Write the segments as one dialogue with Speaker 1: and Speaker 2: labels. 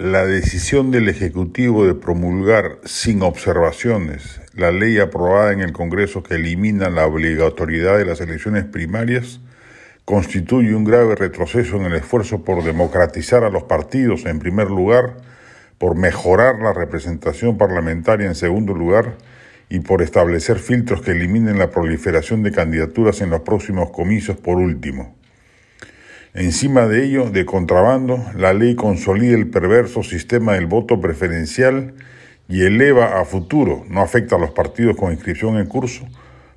Speaker 1: la decisión del Ejecutivo de promulgar sin observaciones la ley aprobada en el Congreso que elimina la obligatoriedad de las elecciones primarias constituye un grave retroceso en el esfuerzo por democratizar a los partidos en primer lugar, por mejorar la representación parlamentaria en segundo lugar y por establecer filtros que eliminen la proliferación de candidaturas en los próximos comicios por último. Encima de ello, de contrabando, la ley consolida el perverso sistema del voto preferencial y eleva a futuro, no afecta a los partidos con inscripción en curso,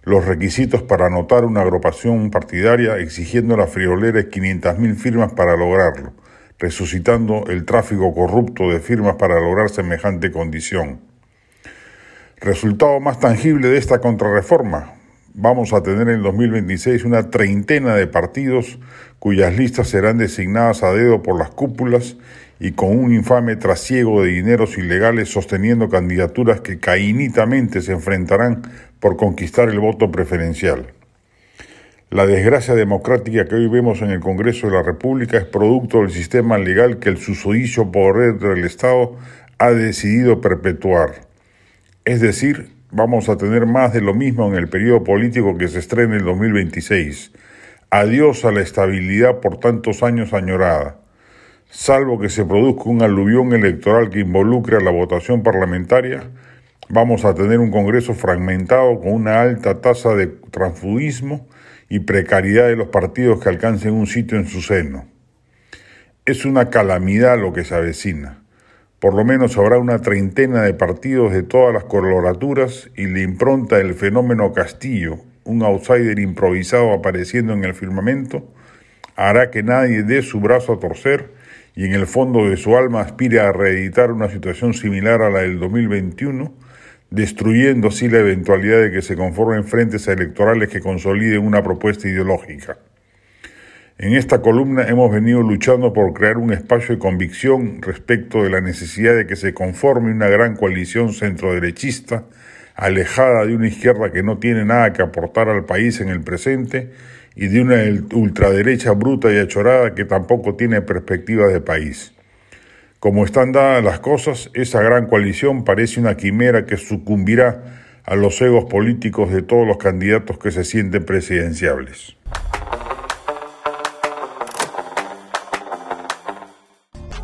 Speaker 1: los requisitos para anotar una agrupación partidaria exigiendo la friolera de 500.000 firmas para lograrlo, resucitando el tráfico corrupto de firmas para lograr semejante condición. Resultado más tangible de esta contrarreforma, vamos a tener en 2026 una treintena de partidos cuyas listas serán designadas a dedo por las cúpulas y con un infame trasiego de dineros ilegales sosteniendo candidaturas que caínitamente se enfrentarán por conquistar el voto preferencial. La desgracia democrática que hoy vemos en el Congreso de la República es producto del sistema legal que el susodicho poder del Estado ha decidido perpetuar. Es decir, vamos a tener más de lo mismo en el periodo político que se estrena en el 2026. Adiós a la estabilidad por tantos años añorada. Salvo que se produzca un aluvión electoral que involucre a la votación parlamentaria, vamos a tener un Congreso fragmentado con una alta tasa de transfugismo y precariedad de los partidos que alcancen un sitio en su seno. Es una calamidad lo que se avecina. Por lo menos habrá una treintena de partidos de todas las coloraturas y la impronta del fenómeno Castillo, un outsider improvisado apareciendo en el firmamento, hará que nadie dé su brazo a torcer y en el fondo de su alma aspire a reeditar una situación similar a la del 2021, destruyendo así la eventualidad de que se conformen frentes electorales que consoliden una propuesta ideológica. En esta columna hemos venido luchando por crear un espacio de convicción respecto de la necesidad de que se conforme una gran coalición centroderechista, alejada de una izquierda que no tiene nada que aportar al país en el presente y de una ultraderecha bruta y achorada que tampoco tiene perspectiva de país. Como están dadas las cosas, esa gran coalición parece una quimera que sucumbirá a los egos políticos de todos los candidatos que se sienten presidenciables.